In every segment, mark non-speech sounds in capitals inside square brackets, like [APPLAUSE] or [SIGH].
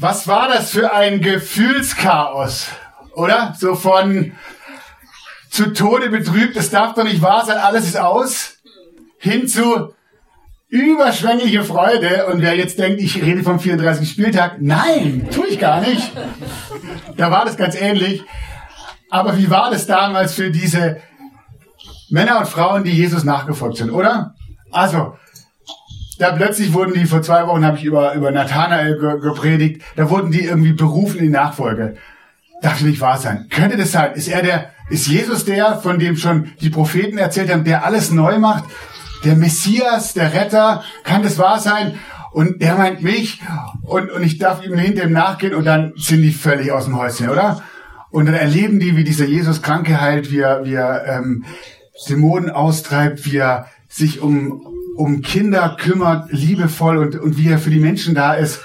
Was war das für ein Gefühlschaos, oder? So von zu Tode betrübt, es darf doch nicht wahr sein, alles ist aus, hin zu überschwängliche Freude. Und wer jetzt denkt, ich rede vom 34. Spieltag, nein, tue ich gar nicht. Da war das ganz ähnlich. Aber wie war das damals für diese Männer und Frauen, die Jesus nachgefolgt sind, oder? Also, da plötzlich wurden die, vor zwei Wochen habe ich über, über Nathanael ge gepredigt, da wurden die irgendwie berufen in Nachfolge. Darf nicht wahr sein. Könnte das sein? Ist er der, ist Jesus der, von dem schon die Propheten erzählt haben, der alles neu macht? Der Messias, der Retter? Kann das wahr sein? Und er meint mich und, und ich darf ihm hinter ihm nachgehen und dann sind die völlig aus dem Häuschen, oder? Und dann erleben die, wie dieser Jesus Kranke heilt, wie er, wie er ähm, Dämonen austreibt, wie er sich um, um Kinder kümmert, liebevoll und, und wie er für die Menschen da ist.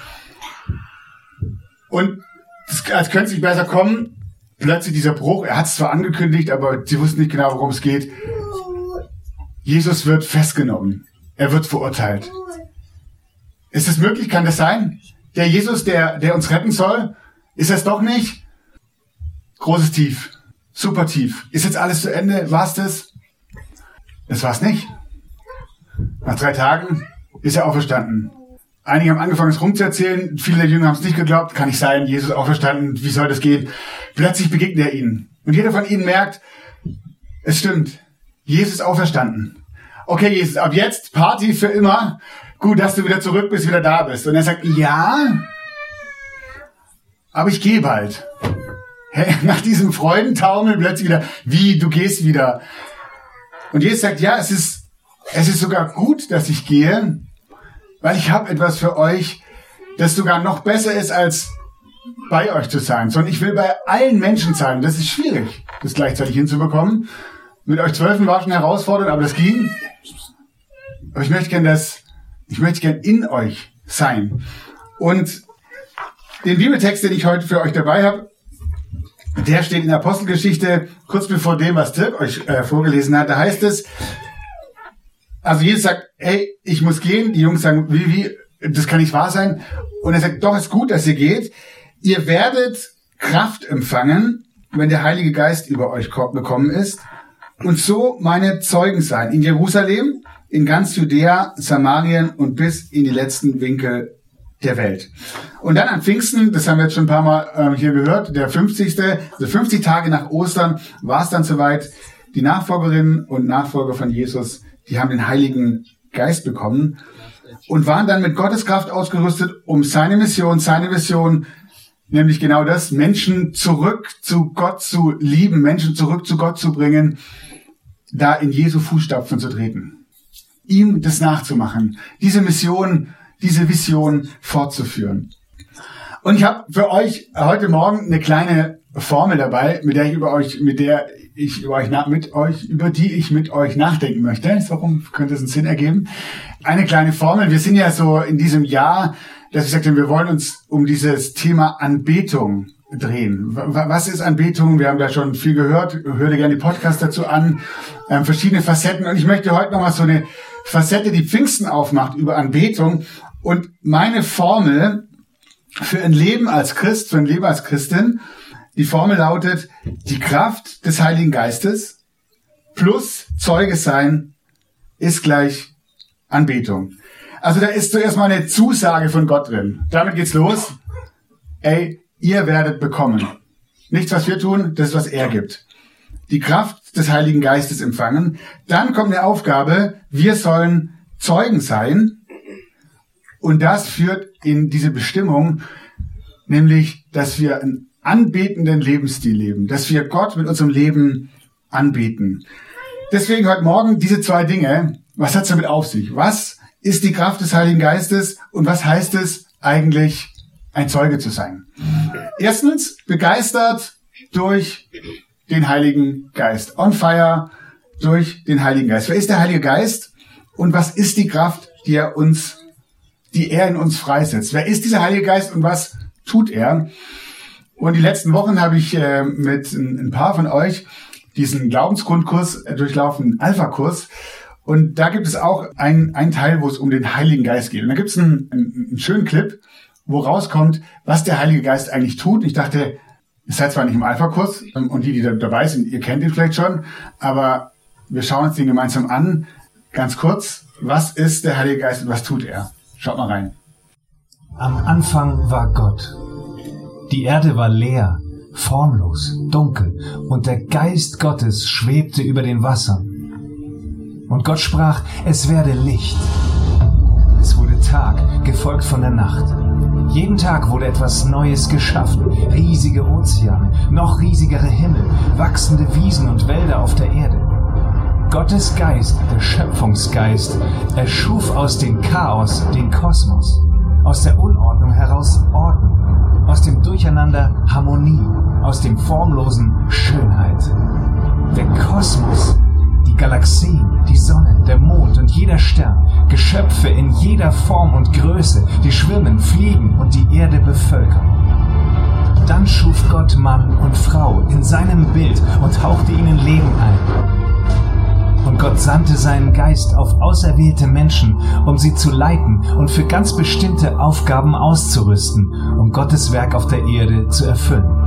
Und das, als könnte es nicht besser kommen, plötzlich dieser Bruch, er hat es zwar angekündigt, aber sie wussten nicht genau, worum es geht. Jesus wird festgenommen. Er wird verurteilt. Ist es möglich? Kann das sein? Der Jesus, der, der uns retten soll? Ist es doch nicht? Großes Tief. Super tief. Ist jetzt alles zu Ende? War's das? Das war's nicht. Nach drei Tagen ist er auferstanden. Einige haben angefangen, es rumzuerzählen. Viele der Jünger haben es nicht geglaubt. Kann nicht sein. Jesus auferstanden. Wie soll das gehen? Plötzlich begegnet er ihnen. Und jeder von ihnen merkt, es stimmt. Jesus auferstanden. Okay, Jesus, ab jetzt Party für immer. Gut, dass du wieder zurück bist, wieder da bist. Und er sagt, ja, aber ich gehe bald. Hey, [LAUGHS] nach diesem Freudentaumel plötzlich wieder, wie, du gehst wieder. Und Jesus sagt, ja, es ist, es ist sogar gut, dass ich gehe, weil ich habe etwas für euch, das sogar noch besser ist, als bei euch zu sein, sondern ich will bei allen Menschen sein. Das ist schwierig, das gleichzeitig hinzubekommen. Mit euch Zwölfen war schon herausfordernd, aber das ging. Aber ich möchte gern das, ich möchte gern in euch sein. Und den Bibeltext, den ich heute für euch dabei habe, der steht in der Apostelgeschichte kurz bevor dem, was Dirk euch äh, vorgelesen hat. Da heißt es, also Jesus sagt, hey, ich muss gehen. Die Jungs sagen, wie, wie, das kann nicht wahr sein. Und er sagt, doch, ist gut, dass ihr geht. Ihr werdet Kraft empfangen, wenn der Heilige Geist über euch gekommen ist. Und so meine Zeugen sein. In Jerusalem, in ganz Judäa, Samarien und bis in die letzten Winkel der Welt. Und dann an Pfingsten, das haben wir jetzt schon ein paar Mal äh, hier gehört, der 50. Also 50 Tage nach Ostern war es dann soweit. Die Nachfolgerinnen und Nachfolger von Jesus, die haben den Heiligen Geist bekommen und waren dann mit Gottes Kraft ausgerüstet, um seine Mission, seine Mission, nämlich genau das, Menschen zurück zu Gott zu lieben, Menschen zurück zu Gott zu bringen, da in Jesu Fußstapfen zu treten. Ihm das nachzumachen, diese Mission diese Vision fortzuführen. Und ich habe für euch heute Morgen eine kleine Formel dabei, mit der ich über euch, mit der ich über euch mit euch, über die ich mit euch nachdenken möchte. Warum könnte es einen Sinn ergeben? Eine kleine Formel. Wir sind ja so in diesem Jahr, dass ich sagte, wir wollen uns um dieses Thema Anbetung drehen. Was ist Anbetung? Wir haben da schon viel gehört. Hör dir gerne die Podcasts dazu an. Ähm, verschiedene Facetten. Und ich möchte heute nochmal so eine Facette, die Pfingsten aufmacht, über Anbetung. Und meine Formel für ein Leben als Christ, für ein Leben als Christin, die Formel lautet, die Kraft des Heiligen Geistes plus Zeuge sein ist gleich Anbetung. Also da ist zuerst mal eine Zusage von Gott drin. Damit geht's los. Ey, ihr werdet bekommen. Nichts, was wir tun, das ist, was er gibt. Die Kraft des Heiligen Geistes empfangen. Dann kommt eine Aufgabe, wir sollen Zeugen sein und das führt in diese Bestimmung, nämlich, dass wir einen anbetenden Lebensstil leben, dass wir Gott mit unserem Leben anbeten. Deswegen heute Morgen diese zwei Dinge. Was hat es damit auf sich? Was ist die Kraft des Heiligen Geistes und was heißt es eigentlich, ein Zeuge zu sein? Erstens, begeistert durch den Heiligen Geist. On fire durch den Heiligen Geist. Wer ist der Heilige Geist und was ist die Kraft, die er uns, die er in uns freisetzt? Wer ist dieser Heilige Geist und was tut er? Und die letzten Wochen habe ich äh, mit ein, paar von euch diesen Glaubensgrundkurs äh, durchlaufen, Alpha-Kurs. Und da gibt es auch einen, Teil, wo es um den Heiligen Geist geht. Und da gibt es einen, einen, einen schönen Clip, wo rauskommt, was der Heilige Geist eigentlich tut. Ich dachte, ihr seid zwar nicht im Alpha-Kurs ähm, und die, die da dabei sind, ihr kennt ihn vielleicht schon, aber wir schauen uns den gemeinsam an. Ganz kurz, was ist der Heilige Geist und was tut er? Schaut mal rein. Am Anfang war Gott. Die Erde war leer, formlos, dunkel, und der Geist Gottes schwebte über den Wassern. Und Gott sprach, es werde Licht. Es wurde Tag, gefolgt von der Nacht. Jeden Tag wurde etwas Neues geschaffen. Riesige Ozeane, noch riesigere Himmel, wachsende Wiesen und Wälder auf der Erde. Gottes Geist, der Schöpfungsgeist, erschuf aus dem Chaos den Kosmos, aus der Unordnung heraus Ordnung aus dem Durcheinander Harmonie, aus dem Formlosen Schönheit. Der Kosmos, die Galaxien, die Sonne, der Mond und jeder Stern, Geschöpfe in jeder Form und Größe, die schwimmen, fliegen und die Erde bevölkern. Dann schuf Gott Mann und Frau in seinem Bild und hauchte ihnen Leben ein. Und Gott sandte seinen Geist auf auserwählte Menschen, um sie zu leiten und für ganz bestimmte Aufgaben auszurüsten, um Gottes Werk auf der Erde zu erfüllen.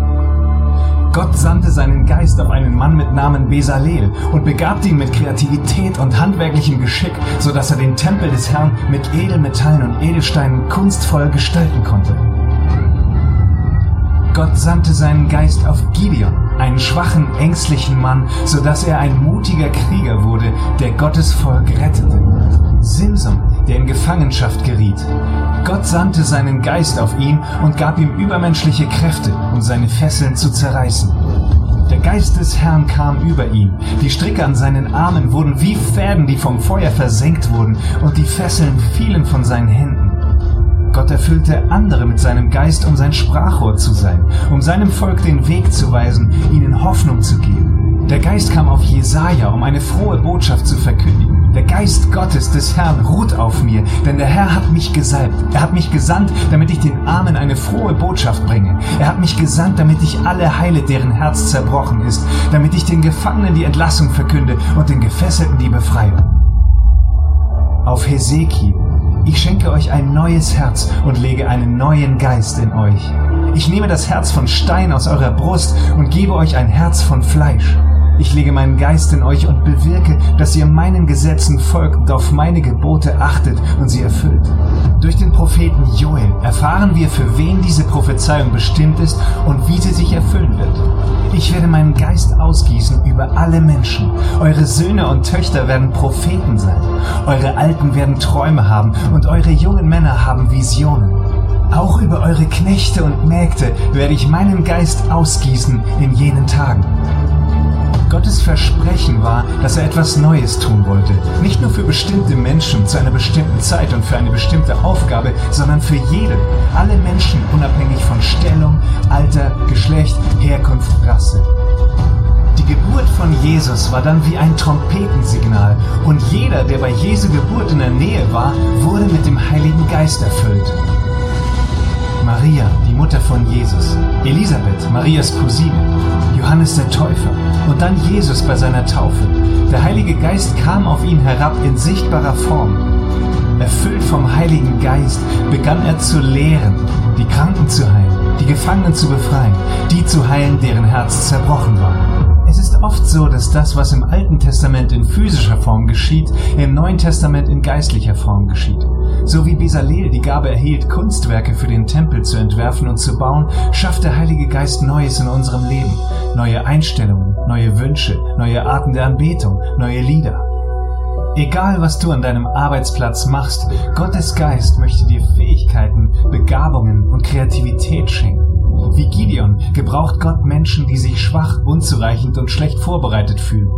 Gott sandte seinen Geist auf einen Mann mit Namen Besalel und begabte ihn mit Kreativität und handwerklichem Geschick, so dass er den Tempel des Herrn mit Edelmetallen und Edelsteinen kunstvoll gestalten konnte. Gott sandte seinen Geist auf Gideon, einen schwachen, ängstlichen Mann, so dass er ein mutiger Krieger wurde, der Gottes Volk rettete. Simson, der in Gefangenschaft geriet. Gott sandte seinen Geist auf ihn und gab ihm übermenschliche Kräfte, um seine Fesseln zu zerreißen. Der Geist des Herrn kam über ihn. Die Stricke an seinen Armen wurden wie Fäden, die vom Feuer versenkt wurden, und die Fesseln fielen von seinen Händen. Gott erfüllte andere mit seinem Geist, um sein Sprachrohr zu sein, um seinem Volk den Weg zu weisen, ihnen Hoffnung zu geben. Der Geist kam auf Jesaja, um eine frohe Botschaft zu verkündigen. Der Geist Gottes des Herrn ruht auf mir, denn der Herr hat mich gesalbt. Er hat mich gesandt, damit ich den Armen eine frohe Botschaft bringe. Er hat mich gesandt, damit ich alle heile, deren Herz zerbrochen ist, damit ich den Gefangenen die Entlassung verkünde und den Gefesselten die Befreiung. Auf Hesekiel, ich schenke euch ein neues Herz und lege einen neuen Geist in euch. Ich nehme das Herz von Stein aus eurer Brust und gebe euch ein Herz von Fleisch. Ich lege meinen Geist in euch und bewirke, dass ihr meinen Gesetzen folgt und auf meine Gebote achtet und sie erfüllt. Durch den Propheten Joel erfahren wir, für wen diese Prophezeiung bestimmt ist und wie sie sich erfüllen wird. Ich werde meinen Geist ausgießen über alle Menschen. Eure Söhne und Töchter werden Propheten sein. Eure Alten werden Träume haben und eure jungen Männer haben Visionen. Auch über eure Knechte und Mägde werde ich meinen Geist ausgießen in jenen Tagen. Gottes Versprechen war, dass er etwas Neues tun wollte. Nicht nur für bestimmte Menschen zu einer bestimmten Zeit und für eine bestimmte Aufgabe, sondern für jeden. Alle Menschen unabhängig von Stellung, Alter, Geschlecht, Herkunft, Rasse. Die Geburt von Jesus war dann wie ein Trompetensignal und jeder, der bei Jesu Geburt in der Nähe war, wurde mit dem Heiligen Geist erfüllt. Maria, die Mutter von Jesus, Elisabeth, Marias Cousine, Johannes der Täufer und dann Jesus bei seiner Taufe. Der Heilige Geist kam auf ihn herab in sichtbarer Form. Erfüllt vom Heiligen Geist begann er zu lehren, die Kranken zu heilen, die Gefangenen zu befreien, die zu heilen, deren Herz zerbrochen war. Es ist oft so, dass das, was im Alten Testament in physischer Form geschieht, im Neuen Testament in geistlicher Form geschieht. So wie Besaleel die Gabe erhielt, Kunstwerke für den Tempel zu entwerfen und zu bauen, schafft der Heilige Geist Neues in unserem Leben. Neue Einstellungen, neue Wünsche, neue Arten der Anbetung, neue Lieder. Egal, was du an deinem Arbeitsplatz machst, Gottes Geist möchte dir Fähigkeiten, Begabungen und Kreativität schenken. Wie Gideon gebraucht Gott Menschen, die sich schwach, unzureichend und schlecht vorbereitet fühlen.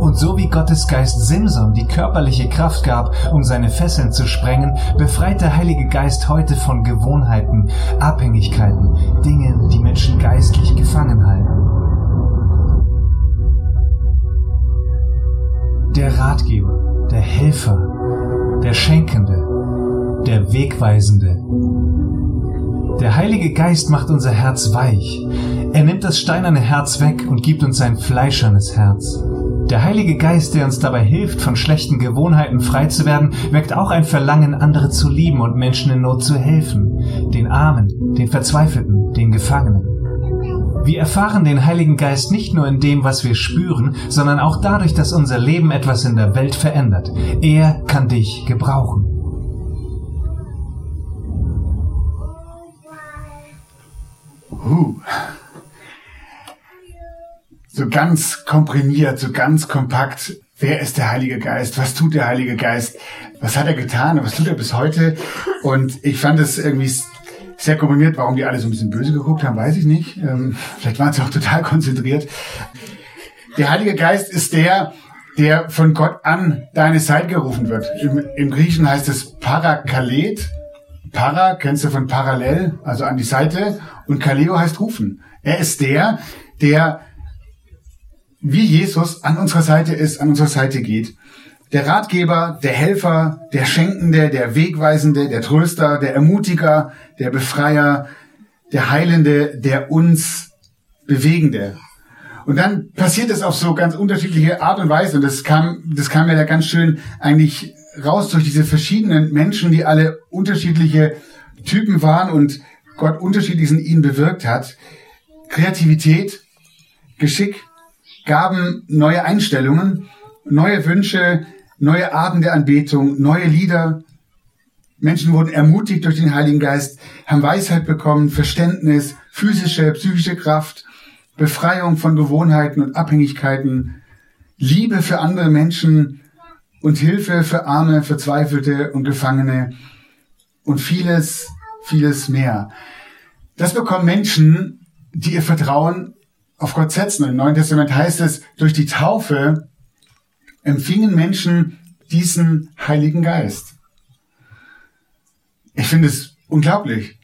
Und so wie Gottes Geist Simson die körperliche Kraft gab, um seine Fesseln zu sprengen, befreit der Heilige Geist heute von Gewohnheiten, Abhängigkeiten, Dingen, die Menschen geistlich gefangen halten. Der Ratgeber, der Helfer, der Schenkende, der Wegweisende. Der Heilige Geist macht unser Herz weich. Er nimmt das steinerne Herz weg und gibt uns ein fleischernes Herz. Der Heilige Geist, der uns dabei hilft, von schlechten Gewohnheiten frei zu werden, weckt auch ein Verlangen, andere zu lieben und Menschen in Not zu helfen, den Armen, den Verzweifelten, den Gefangenen. Wir erfahren den Heiligen Geist nicht nur in dem, was wir spüren, sondern auch dadurch, dass unser Leben etwas in der Welt verändert. Er kann dich gebrauchen. Uh. So ganz komprimiert, so ganz kompakt. Wer ist der Heilige Geist? Was tut der Heilige Geist? Was hat er getan? Was tut er bis heute? Und ich fand es irgendwie sehr komprimiert. Warum die alle so ein bisschen böse geguckt haben, weiß ich nicht. Ähm, vielleicht waren sie auch total konzentriert. Der Heilige Geist ist der, der von Gott an deine Seite gerufen wird. Im, im Griechen heißt es Parakalet. Para kennst du von parallel, also an die Seite. Und Kaleo heißt rufen. Er ist der, der wie Jesus an unserer Seite ist, an unserer Seite geht. Der Ratgeber, der Helfer, der Schenkende, der Wegweisende, der Tröster, der Ermutiger, der Befreier, der Heilende, der uns Bewegende. Und dann passiert es auf so ganz unterschiedliche Art und Weise. Und das kam, das kam mir da ganz schön eigentlich raus durch diese verschiedenen Menschen, die alle unterschiedliche Typen waren und Gott unterschiedlich in ihnen bewirkt hat. Kreativität, Geschick, Gaben, neue Einstellungen, neue Wünsche, neue Arten der Anbetung, neue Lieder. Menschen wurden ermutigt durch den Heiligen Geist, haben Weisheit bekommen, Verständnis, physische, psychische Kraft, Befreiung von Gewohnheiten und Abhängigkeiten, Liebe für andere Menschen und Hilfe für Arme, Verzweifelte und Gefangene und vieles, vieles mehr. Das bekommen Menschen, die ihr Vertrauen auf Gott setzen. Im Neuen Testament heißt es, durch die Taufe empfingen Menschen diesen Heiligen Geist. Ich finde es unglaublich,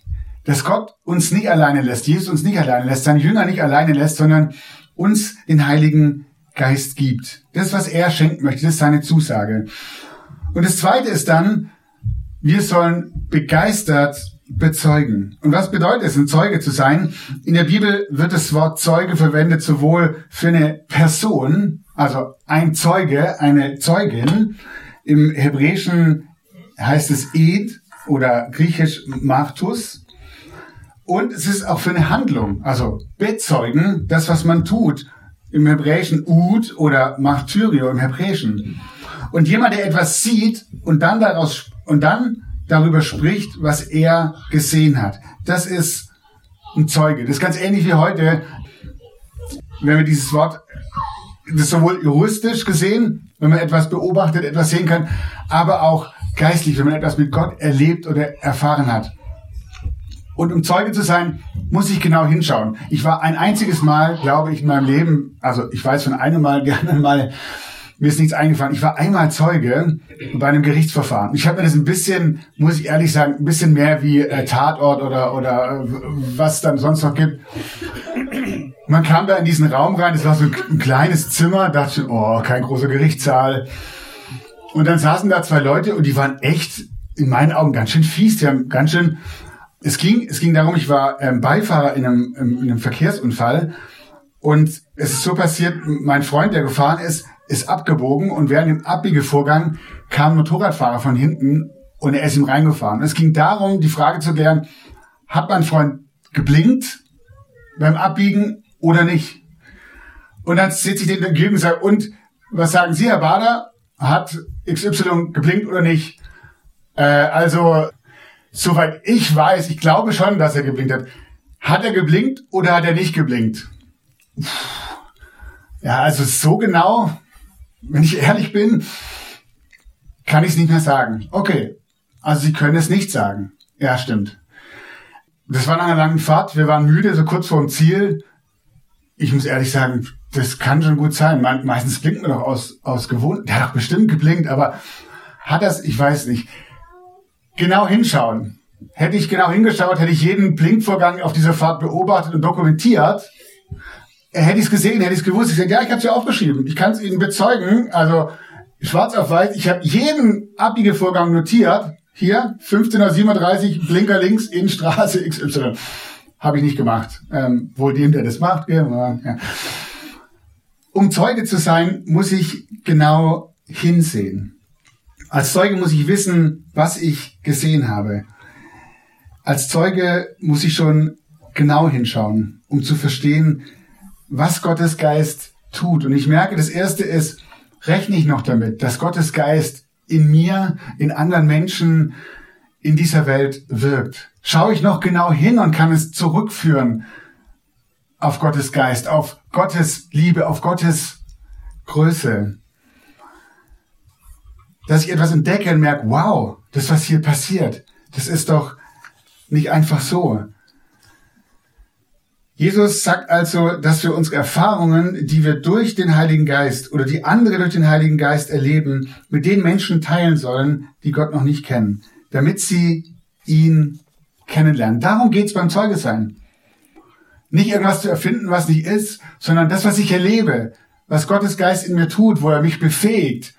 dass Gott uns nicht alleine lässt, Jesus uns nicht alleine lässt, seine Jünger nicht alleine lässt, sondern uns den Heiligen Geist gibt. Das, was er schenken möchte, das ist seine Zusage. Und das Zweite ist dann, wir sollen begeistert bezeugen. Und was bedeutet es, ein Zeuge zu sein? In der Bibel wird das Wort Zeuge verwendet sowohl für eine Person, also ein Zeuge, eine Zeugin. Im Hebräischen heißt es Ed oder griechisch Martus. Und es ist auch für eine Handlung, also bezeugen, das, was man tut. Im Hebräischen Ud oder Martyrio im Hebräischen. Und jemand, der etwas sieht und dann daraus, und dann darüber spricht, was er gesehen hat. Das ist ein Zeuge. Das ist ganz ähnlich wie heute, wenn wir dieses Wort, das sowohl juristisch gesehen, wenn man etwas beobachtet, etwas sehen kann, aber auch geistlich, wenn man etwas mit Gott erlebt oder erfahren hat. Und um Zeuge zu sein, muss ich genau hinschauen. Ich war ein einziges Mal, glaube ich, in meinem Leben, also ich weiß von einem Mal, [LAUGHS] gerne mal mir ist nichts eingefallen. Ich war einmal Zeuge bei einem Gerichtsverfahren. Ich habe mir das ein bisschen, muss ich ehrlich sagen, ein bisschen mehr wie äh, Tatort oder oder äh, was dann sonst noch gibt. Man kam da in diesen Raum rein, es war so ein, ein kleines Zimmer, dachte ich, oh, kein großer Gerichtssaal. Und dann saßen da zwei Leute und die waren echt in meinen Augen ganz schön fies. Die haben ganz schön. Es ging, es ging darum, ich war ähm, Beifahrer in einem, in einem Verkehrsunfall und es ist so passiert, mein Freund, der gefahren ist, ist abgebogen und während dem Abbiegevorgang kam ein Motorradfahrer von hinten und er ist ihm reingefahren. Es ging darum, die Frage zu klären, hat mein Freund geblinkt beim Abbiegen oder nicht? Und dann sitze ich den entgegen und sage, und was sagen Sie, Herr Bader? Hat XY geblinkt oder nicht? Äh, also, soweit ich weiß, ich glaube schon, dass er geblinkt hat. Hat er geblinkt oder hat er nicht geblinkt? Ja, also so genau wenn ich ehrlich bin, kann ich es nicht mehr sagen. Okay, also Sie können es nicht sagen. Ja, stimmt. Das war nach einer langen Fahrt. Wir waren müde, so kurz vor dem Ziel. Ich muss ehrlich sagen, das kann schon gut sein. Me meistens blinkt man doch aus, aus Gewohnheit. Der hat doch bestimmt geblinkt, aber hat das, ich weiß nicht. Genau hinschauen. Hätte ich genau hingeschaut, hätte ich jeden Blinkvorgang auf dieser Fahrt beobachtet und dokumentiert. Hätte ich es gesehen, hätte ich es gewusst. Ich sage, ja, ich habe es ja aufgeschrieben. Ich kann es Ihnen bezeugen. Also schwarz auf weiß. Ich habe jeden Abbiegevorgang notiert. Hier, 15.37 Uhr, Blinker links in Straße [LAUGHS] XY. Habe ich nicht gemacht. Ähm, wohl dem, der das macht. Ja. Um Zeuge zu sein, muss ich genau hinsehen. Als Zeuge muss ich wissen, was ich gesehen habe. Als Zeuge muss ich schon genau hinschauen, um zu verstehen, was Gottes Geist tut. Und ich merke, das Erste ist, rechne ich noch damit, dass Gottes Geist in mir, in anderen Menschen, in dieser Welt wirkt. Schaue ich noch genau hin und kann es zurückführen auf Gottes Geist, auf Gottes Liebe, auf Gottes Größe. Dass ich etwas entdecke und merke, wow, das, was hier passiert, das ist doch nicht einfach so. Jesus sagt also, dass wir unsere Erfahrungen, die wir durch den Heiligen Geist oder die andere durch den Heiligen Geist erleben, mit den Menschen teilen sollen, die Gott noch nicht kennen, damit sie ihn kennenlernen. Darum geht's beim Zeuge sein. Nicht irgendwas zu erfinden, was nicht ist, sondern das, was ich erlebe, was Gottes Geist in mir tut, wo er mich befähigt,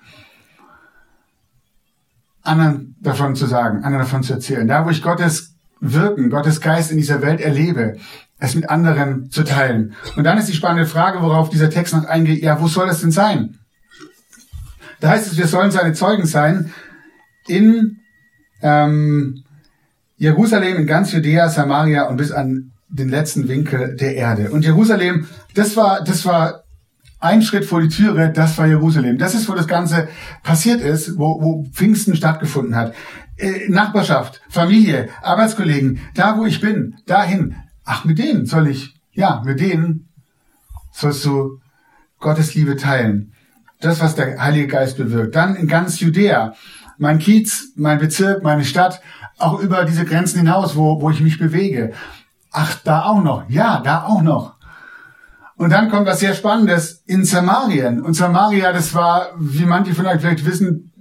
anderen davon zu sagen, anderen davon zu erzählen. Da, wo ich Gottes Wirken, Gottes Geist in dieser Welt erlebe, es mit anderen zu teilen. Und dann ist die spannende Frage, worauf dieser Text noch eingeht, ja, wo soll das denn sein? Da heißt es, wir sollen seine Zeugen sein in ähm, Jerusalem, in ganz Judäa, Samaria und bis an den letzten Winkel der Erde. Und Jerusalem, das war, das war ein Schritt vor die Türe, das war Jerusalem. Das ist, wo das Ganze passiert ist, wo, wo Pfingsten stattgefunden hat. Äh, Nachbarschaft, Familie, Arbeitskollegen, da wo ich bin, dahin, Ach, mit denen soll ich, ja, mit denen sollst du Gottes Liebe teilen. Das, was der Heilige Geist bewirkt. Dann in ganz Judäa, mein Kiez, mein Bezirk, meine Stadt, auch über diese Grenzen hinaus, wo, wo ich mich bewege. Ach, da auch noch. Ja, da auch noch. Und dann kommt was sehr Spannendes in Samarien. Und Samaria, das war, wie manche von euch vielleicht wissen,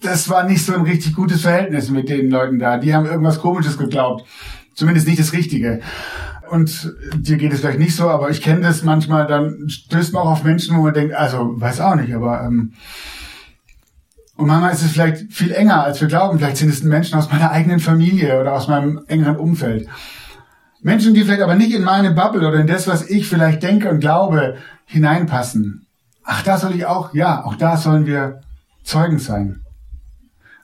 das war nicht so ein richtig gutes Verhältnis mit den Leuten da. Die haben irgendwas Komisches geglaubt. Zumindest nicht das Richtige. Und dir geht es vielleicht nicht so, aber ich kenne das manchmal, dann stößt man auch auf Menschen, wo man denkt, also weiß auch nicht, aber ähm, und manchmal ist es vielleicht viel enger, als wir glauben. Vielleicht sind es Menschen aus meiner eigenen Familie oder aus meinem engeren Umfeld. Menschen, die vielleicht aber nicht in meine Bubble oder in das, was ich vielleicht denke und glaube, hineinpassen. Ach, da soll ich auch, ja, auch da sollen wir Zeugen sein.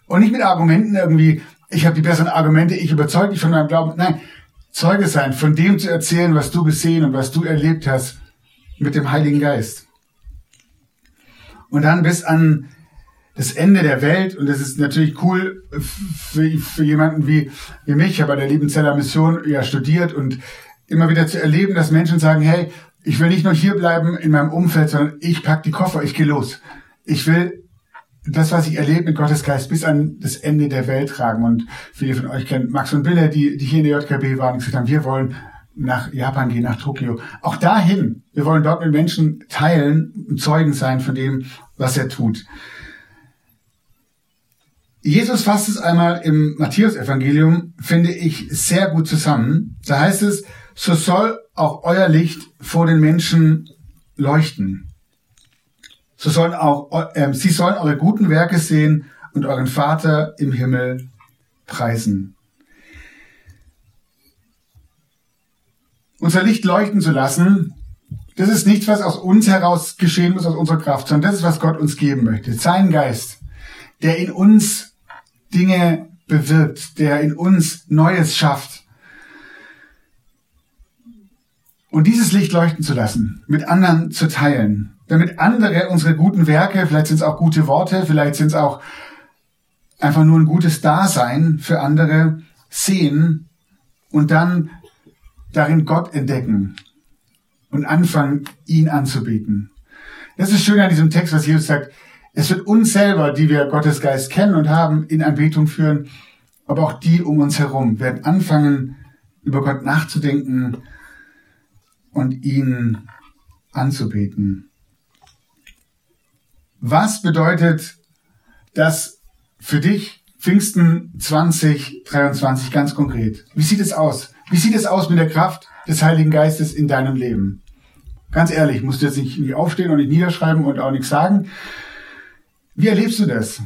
Und nicht mit Argumenten irgendwie, ich habe die besseren Argumente, ich überzeuge dich von meinem Glauben. Nein, Zeuge sein, von dem zu erzählen, was du gesehen und was du erlebt hast mit dem Heiligen Geist. Und dann bis an das Ende der Welt, und das ist natürlich cool für, für jemanden wie, wie mich, bei der Liebenzeller Mission ja studiert und immer wieder zu erleben, dass Menschen sagen, hey, ich will nicht nur hier bleiben in meinem Umfeld, sondern ich pack die Koffer, ich gehe los. Ich will das, was ich erlebe mit Gottes Geist, bis an das Ende der Welt tragen. Und viele von euch kennen Max und Bille, die, die hier in der JKB waren und gesagt haben, wir wollen nach Japan gehen, nach Tokio. Auch dahin. Wir wollen dort mit Menschen teilen und Zeugen sein von dem, was er tut. Jesus fasst es einmal im Matthäusevangelium, finde ich, sehr gut zusammen. Da heißt es, so soll auch euer Licht vor den Menschen leuchten so sollen auch, äh, sie sollen eure guten Werke sehen und euren Vater im Himmel preisen. Unser Licht leuchten zu lassen, das ist nichts, was aus uns heraus geschehen muss, aus unserer Kraft, sondern das ist, was Gott uns geben möchte. Sein Geist, der in uns Dinge bewirkt, der in uns Neues schafft. Und dieses Licht leuchten zu lassen, mit anderen zu teilen, damit andere unsere guten Werke, vielleicht sind es auch gute Worte, vielleicht sind es auch einfach nur ein gutes Dasein für andere, sehen und dann darin Gott entdecken und anfangen, ihn anzubeten. Das ist schön an diesem Text, was Jesus sagt. Es wird uns selber, die wir Gottes Geist kennen und haben, in Anbetung führen, aber auch die um uns herum werden anfangen, über Gott nachzudenken und ihn anzubeten. Was bedeutet das für dich Pfingsten 2023 ganz konkret? Wie sieht es aus? Wie sieht es aus mit der Kraft des Heiligen Geistes in deinem Leben? Ganz ehrlich, musst du jetzt nicht, aufstehen und nicht niederschreiben und auch nichts sagen. Wie erlebst du das?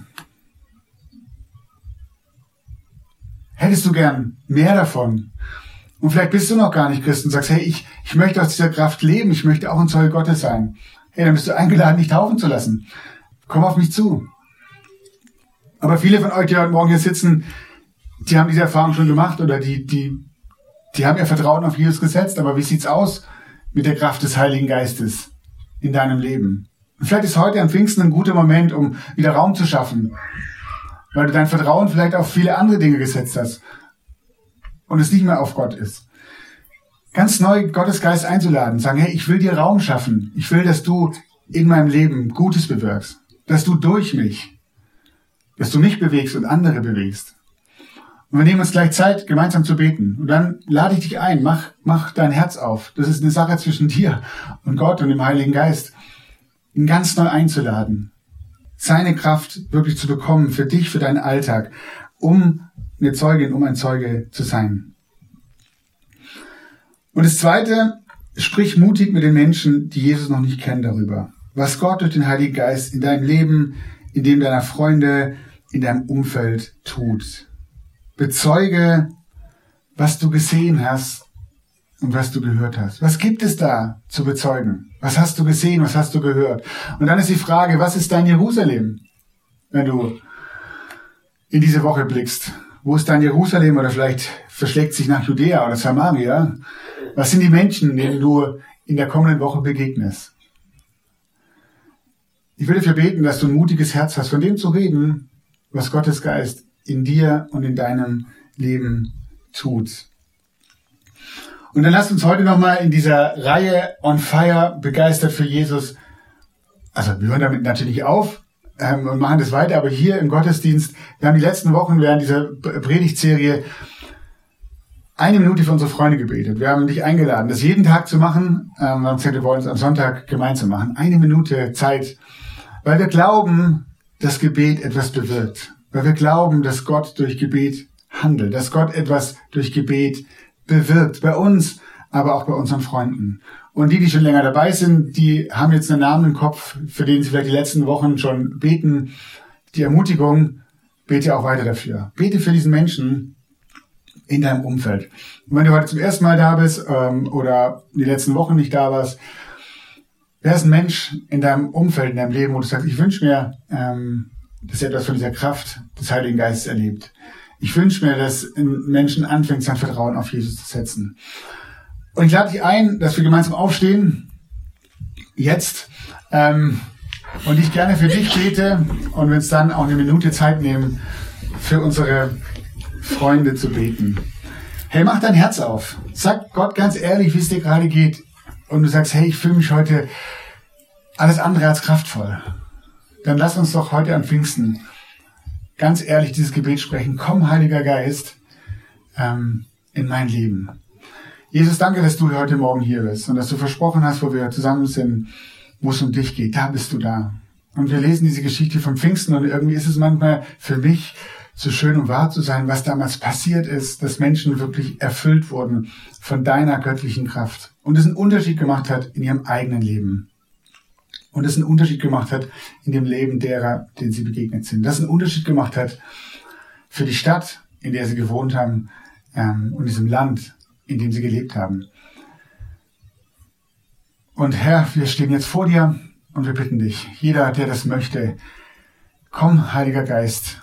Hättest du gern mehr davon? Und vielleicht bist du noch gar nicht Christ und sagst, hey, ich, ich möchte aus dieser Kraft leben, ich möchte auch ein Zeuge Gottes sein. Hey, dann bist du eingeladen, dich taufen zu lassen. Komm auf mich zu. Aber viele von euch, die heute Morgen hier sitzen, die haben diese Erfahrung schon gemacht oder die, die, die haben ihr Vertrauen auf Jesus gesetzt. Aber wie sieht's aus mit der Kraft des Heiligen Geistes in deinem Leben? Und vielleicht ist heute am Pfingsten ein guter Moment, um wieder Raum zu schaffen, weil du dein Vertrauen vielleicht auf viele andere Dinge gesetzt hast und es nicht mehr auf Gott ist. Ganz neu Gottes Geist einzuladen, sagen, hey, ich will dir Raum schaffen. Ich will, dass du in meinem Leben Gutes bewirkst, dass du durch mich, dass du mich bewegst und andere bewegst. Und wir nehmen uns gleich Zeit, gemeinsam zu beten. Und dann lade ich dich ein, mach, mach dein Herz auf. Das ist eine Sache zwischen dir und Gott und dem Heiligen Geist. Ihn ganz neu einzuladen seine Kraft wirklich zu bekommen für dich, für deinen Alltag, um eine Zeugin, um ein Zeuge zu sein. Und das Zweite, sprich mutig mit den Menschen, die Jesus noch nicht kennen, darüber, was Gott durch den Heiligen Geist in deinem Leben, in dem deiner Freunde, in deinem Umfeld tut. Bezeuge, was du gesehen hast und was du gehört hast. Was gibt es da zu bezeugen? Was hast du gesehen? Was hast du gehört? Und dann ist die Frage, was ist dein Jerusalem? Wenn du in diese Woche blickst. Wo ist dein Jerusalem? Oder vielleicht verschlägt sich nach Judäa oder Samaria. Was sind die Menschen, denen du in der kommenden Woche begegnest? Ich will dafür beten, dass du ein mutiges Herz hast, von dem zu reden, was Gottes Geist in dir und in deinem Leben tut. Und dann lasst uns heute nochmal in dieser Reihe On Fire begeistert für Jesus. Also wir hören damit natürlich auf ähm, und machen das weiter, aber hier im Gottesdienst, wir haben die letzten Wochen während dieser Predigtserie eine Minute für unsere Freunde gebetet. Wir haben dich eingeladen, das jeden Tag zu machen. Ähm, wir wir wollen es am Sonntag gemeinsam machen. Eine Minute Zeit, weil wir glauben, dass Gebet etwas bewirkt. Weil wir glauben, dass Gott durch Gebet handelt, dass Gott etwas durch Gebet bewirkt. Bei uns, aber auch bei unseren Freunden. Und die, die schon länger dabei sind, die haben jetzt einen Namen im Kopf, für den sie vielleicht die letzten Wochen schon beten. Die Ermutigung, bete auch weiter dafür. Bete für diesen Menschen in deinem Umfeld. Und wenn du heute zum ersten Mal da bist ähm, oder die letzten Wochen nicht da warst, wer ist ein Mensch in deinem Umfeld, in deinem Leben, wo du sagst, ich wünsche mir, ähm, dass er etwas von dieser Kraft des Heiligen Geistes erlebt. Ich wünsche mir, dass ein Menschen anfängt, sein Vertrauen auf Jesus zu setzen. Und ich lade dich ein, dass wir gemeinsam aufstehen. Jetzt. Ähm, und ich gerne für dich bete und wir uns dann auch eine Minute Zeit nehmen, für unsere Freunde zu beten. Hey, mach dein Herz auf. Sag Gott ganz ehrlich, wie es dir gerade geht. Und du sagst, hey, ich fühle mich heute alles andere als kraftvoll. Dann lass uns doch heute an Pfingsten ganz ehrlich dieses Gebet sprechen. Komm, Heiliger Geist, ähm, in mein Leben. Jesus, danke, dass du heute Morgen hier bist und dass du versprochen hast, wo wir zusammen sind, wo es um dich geht. Da bist du da. Und wir lesen diese Geschichte vom Pfingsten und irgendwie ist es manchmal für mich so schön und wahr zu sein, was damals passiert ist, dass Menschen wirklich erfüllt wurden von deiner göttlichen Kraft und es einen Unterschied gemacht hat in ihrem eigenen Leben und das einen Unterschied gemacht hat in dem Leben derer, denen sie begegnet sind. Das einen Unterschied gemacht hat für die Stadt, in der sie gewohnt haben ähm, und diesem Land, in dem sie gelebt haben. Und Herr, wir stehen jetzt vor dir und wir bitten dich, jeder, der das möchte, komm, Heiliger Geist,